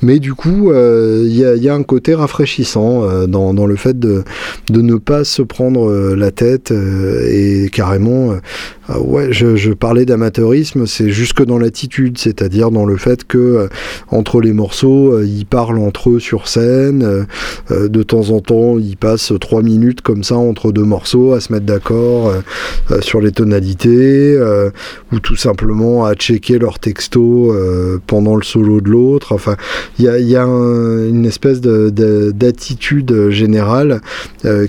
Mais du coup, il y, a un côté rafraîchissant dans, le fait de, de ne pas se prendre la tête et carrément ah ouais, je, parlais d'amateurisme, c'est jusque dans l'attitude, c'est-à-dire dans le fait que euh, entre les morceaux, euh, ils parlent entre eux sur scène, euh, de temps en temps, ils passent trois minutes comme ça entre deux morceaux à se mettre d'accord sur les tonalités, ou tout simplement à checker leur texto pendant le solo de l'autre. Enfin, il y a, une espèce d'attitude générale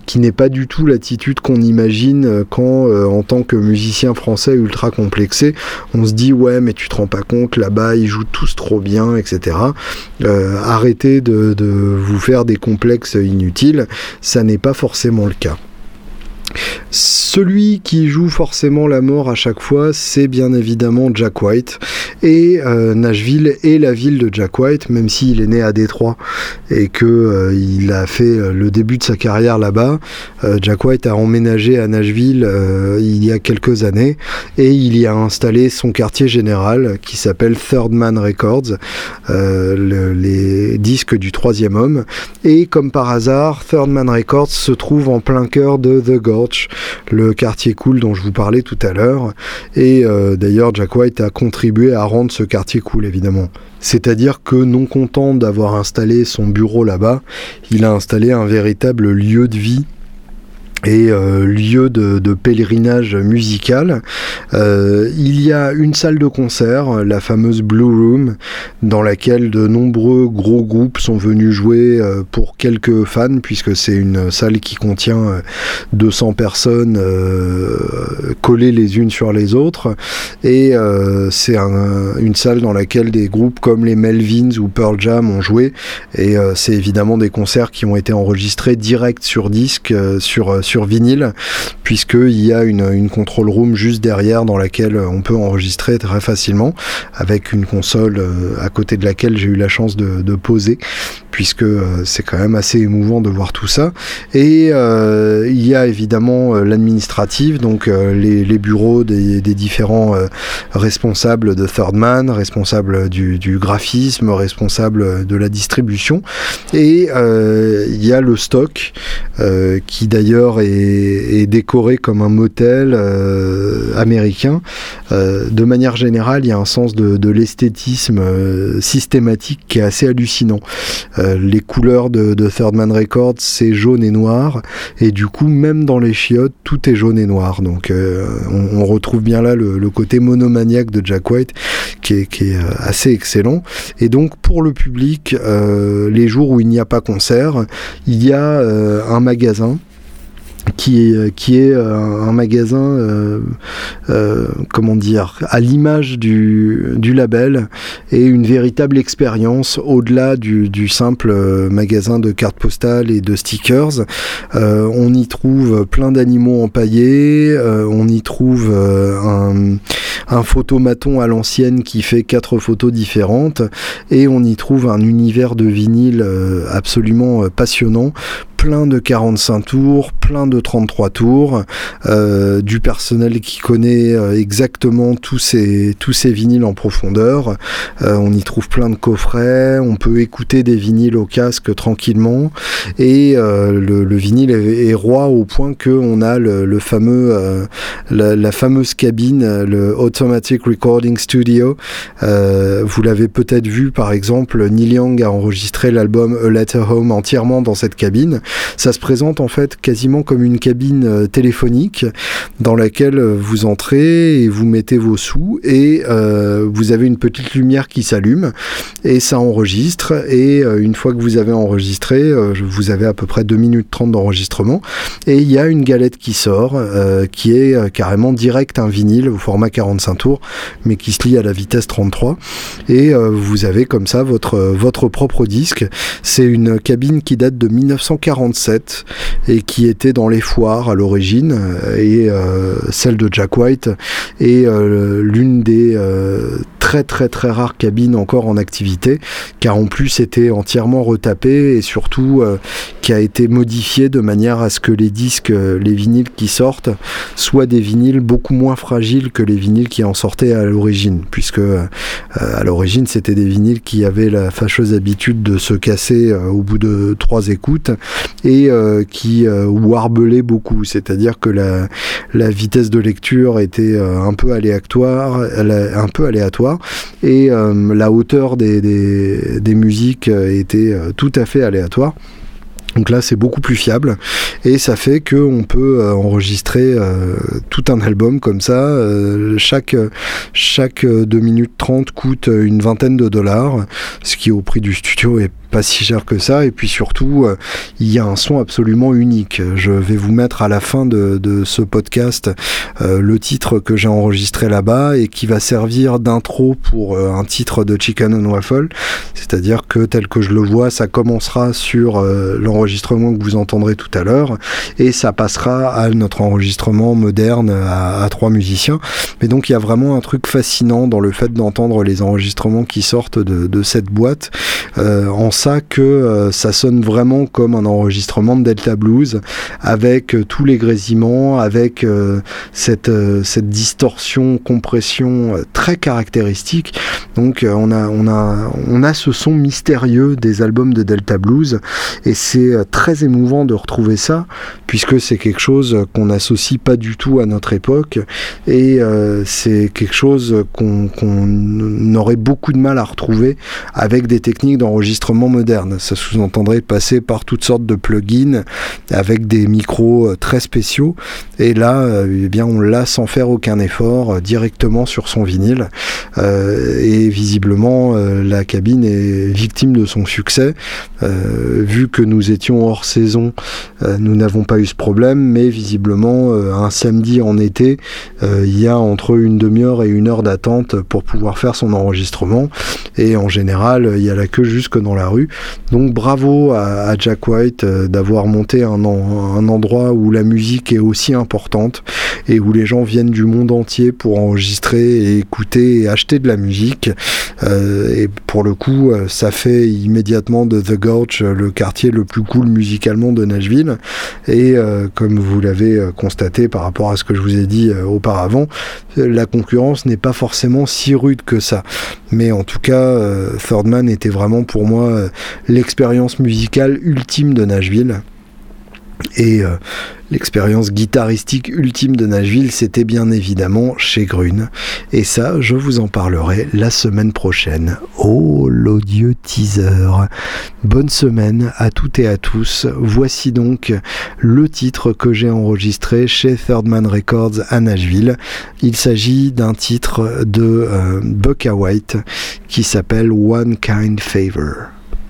qui n'est pas du tout l'attitude qu'on imagine quand, en tant que musicien français ultra complexé, on se dit ouais mais tu te rends pas compte, là-bas ils jouent tous trop bien, etc. Euh, arrêtez de vous faire des complexes inutiles, ça n'est pas forcément le cas. Celui qui joue forcément la mort à chaque fois, c'est bien évidemment Jack White. Et euh, Nashville est la ville de Jack White, même s'il est né à Détroit et que euh, il a fait euh, le début de sa carrière là-bas. Jack White a emménagé à Nashville il y a quelques années et il y a installé son quartier général qui s'appelle Third Man Records, les disques du troisième homme. Et comme par hasard, Third Man Records se trouve en plein cœur de The Le quartier cool dont je vous parlais tout à l'heure. Et d'ailleurs, Jack White a contribué à rendre ce quartier cool, évidemment. C'est-à-dire que non content d'avoir installé son bureau là-bas, il a installé un véritable lieu de vie et euh, lieu de, pèlerinage musical. Euh, il y a une salle de concert, la fameuse Blue Room, dans laquelle de nombreux gros groupes sont venus jouer euh, pour quelques fans, puisque c'est une salle qui contient 200 personnes collées les unes sur les autres. Et c'est une salle dans laquelle des groupes comme les Melvins ou Pearl Jam ont joué. Et c'est évidemment des concerts qui ont été enregistrés direct sur disque, sur, sur vinyle, puisqu'il y a une, une control room juste derrière dans laquelle on peut enregistrer très facilement, avec une console euh, à côté de laquelle j'ai eu la chance de poser, puisque euh, c'est quand même assez émouvant de voir tout ça. Et euh, il y a évidemment l'administrative, donc les, bureaux des, différents responsables de Third Man, responsables du, graphisme, responsables de la distribution. Et il y a le stock, qui d'ailleurs est décoré comme un motel euh, américain. Euh, de manière générale, il y a un sens de, l'esthétisme euh, systématique qui est assez hallucinant. Les couleurs de, Third Man Records, c'est jaune et noir, et du coup, même dans les chiottes, tout est jaune et noir. Donc, on, retrouve bien là le, côté monomaniaque de Jack White, qui est, qui est, assez excellent. Et donc, pour le public, les jours où il n'y a pas concert, il y a un magasin qui est, qui est euh, un magasin, euh, euh, comment dire, à l'image du, label et une véritable expérience au-delà du, du, simple magasin de cartes postales et de stickers. on y trouve plein d'animaux empaillés, on y trouve un, un photomaton à l'ancienne qui fait quatre photos différentes et on y trouve un univers de vinyle absolument passionnant plein de 45 tours, plein de 33 tours, euh, du personnel qui connaît euh, exactement tous ces, tous ces vinyles en profondeur. Euh, on y trouve plein de coffrets, on peut écouter des vinyles au casque tranquillement et le, vinyle est, roi au point qu'on a le, fameux, la, fameuse cabine, le Automatic Recording Studio. vous l'avez peut-être vu par exemple, Neil Young a enregistré l'album A Letter Home entièrement dans cette cabine. Ça se présente en fait quasiment comme une cabine euh, téléphonique dans laquelle euh, vous entrez et vous mettez vos sous et euh, vous avez une petite lumière qui s'allume et ça enregistre et une fois que vous avez enregistré, vous avez à peu près 2 minutes 30 d'enregistrement et il y a une galette qui sort qui est carrément direct un vinyle au format 45 tours mais qui se lie à la vitesse 33 et vous avez comme ça votre, votre propre disque. C'est une cabine qui date de 1940 et qui était dans les foires à l'origine euh, et euh, celle de Jack White est euh, l'une des très très très rares cabines encore en activité car en plus était entièrement retapée et surtout qui a été modifiée de manière à ce que les disques, les vinyles qui sortent soient des vinyles beaucoup moins fragiles que les vinyles qui en sortaient à l'origine puisque à l'origine c'était des vinyles qui avaient la fâcheuse habitude de se casser au bout de trois écoutes et euh, qui euh, warbelait beaucoup, c'est-à-dire que la, la, vitesse de lecture était euh, un peu aléatoire, un peu aléatoire, et la hauteur des, musiques était tout à fait aléatoire. Donc là, c'est beaucoup plus fiable et ça fait qu'on peut enregistrer tout un album comme ça. chaque chaque 2 minutes 30 coûte une vingtaine de dollars, ce qui au prix du studio est pas si cher que ça. Et puis surtout, euh, il y a un son absolument unique. Je vais vous mettre à la fin de, ce podcast euh, le titre que j'ai enregistré là-bas et qui va servir d'intro pour euh, un titre de Chicken and Waffle. C'est-à-dire que tel que je le vois, ça commencera sur l'enregistrement que vous entendrez tout à l'heure et ça passera à notre enregistrement moderne à, trois musiciens. Mais donc il y a vraiment un truc fascinant dans le fait d'entendre les enregistrements qui sortent de, cette boîte en que ça sonne vraiment comme un enregistrement de Delta Blues, avec tous les grésillements, avec cette, cette distorsion, compression très caractéristique. Donc on a, on, a, on a ce son mystérieux des albums de Delta Blues, et c'est très émouvant de retrouver ça, puisque c'est quelque chose qu'on n'associe pas du tout à notre époque, et c'est quelque chose qu'on aurait beaucoup de mal à retrouver avec des techniques d'enregistrement modernes. Ça sous-entendrait passer par toutes sortes de plugins avec des micros euh, très spéciaux. Et là, euh, eh bien, on l'a sans faire aucun effort euh, directement sur son vinyle. et visiblement, la cabine est victime de son succès. vu que nous étions hors saison, nous n'avons pas eu ce problème, mais visiblement, un samedi en été, il y a entre une demi-heure et une heure d'attente pour pouvoir faire son enregistrement. Et en général, il y a la queue jusque dans la rue. Donc bravo à, Jack White euh, d'avoir monté un, endroit où la musique est aussi importante et où les gens viennent du monde entier pour enregistrer et écouter et acheter de la musique. Euh, et pour le coup, euh, ça fait immédiatement de The Gulch le quartier le plus cool musicalement de Nashville. Et comme vous l'avez constaté par rapport à ce que je vous ai dit auparavant, la concurrence n'est pas forcément si rude que ça. Mais en tout cas, Third Man était vraiment pour moi euh, l'expérience musicale ultime de Nashville. Et euh, l'expérience guitaristique ultime de Nashville, c'était bien évidemment chez Grune. Et ça, je vous en parlerai la semaine prochaine. Oh, l'odieux teaser. Bonne semaine à toutes et à tous. Voici donc le titre que j'ai enregistré chez Third Man Records à Nashville. Il s'agit d'un titre de euh, White qui s'appelle One Kind Favor.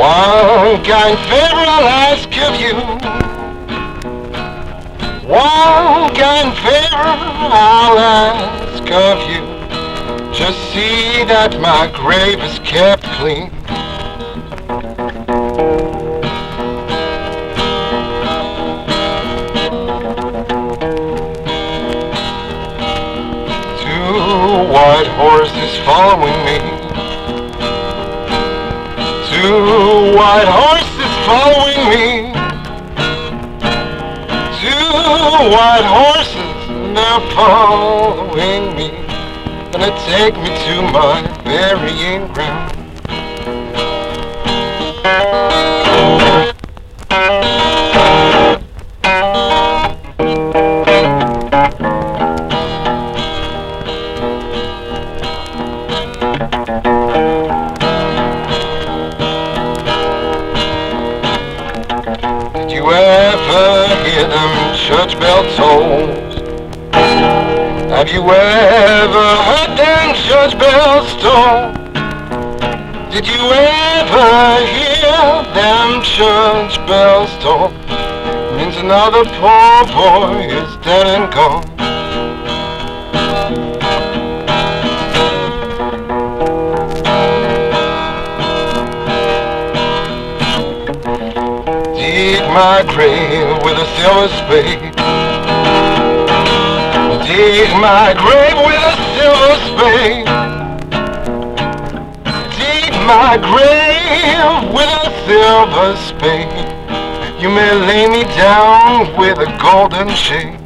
One kind favor I'll ask of you. One kind favor I'll ask of you. Just see that my grave is kept clean. Two white horses following me. Two white horses following me Two white horses, they're following me. Gonna take me to my burying ground. Have you ever heard them church bells toll? Did you ever hear them church bells toll? Means another poor boy is dead and gone. My grave with a silver spade dig my grave with a silver spade. Dig my grave with a silver spade. You may lay me down with a golden shade.